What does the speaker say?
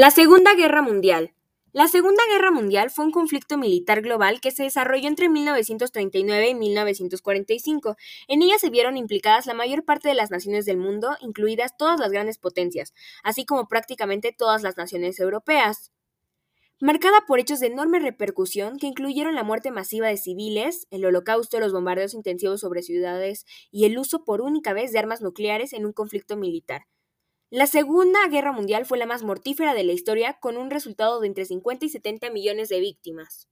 La Segunda Guerra Mundial. La Segunda Guerra Mundial fue un conflicto militar global que se desarrolló entre 1939 y 1945. En ella se vieron implicadas la mayor parte de las naciones del mundo, incluidas todas las grandes potencias, así como prácticamente todas las naciones europeas. Marcada por hechos de enorme repercusión que incluyeron la muerte masiva de civiles, el holocausto, los bombardeos intensivos sobre ciudades y el uso por única vez de armas nucleares en un conflicto militar. La Segunda Guerra Mundial fue la más mortífera de la historia, con un resultado de entre 50 y 70 millones de víctimas.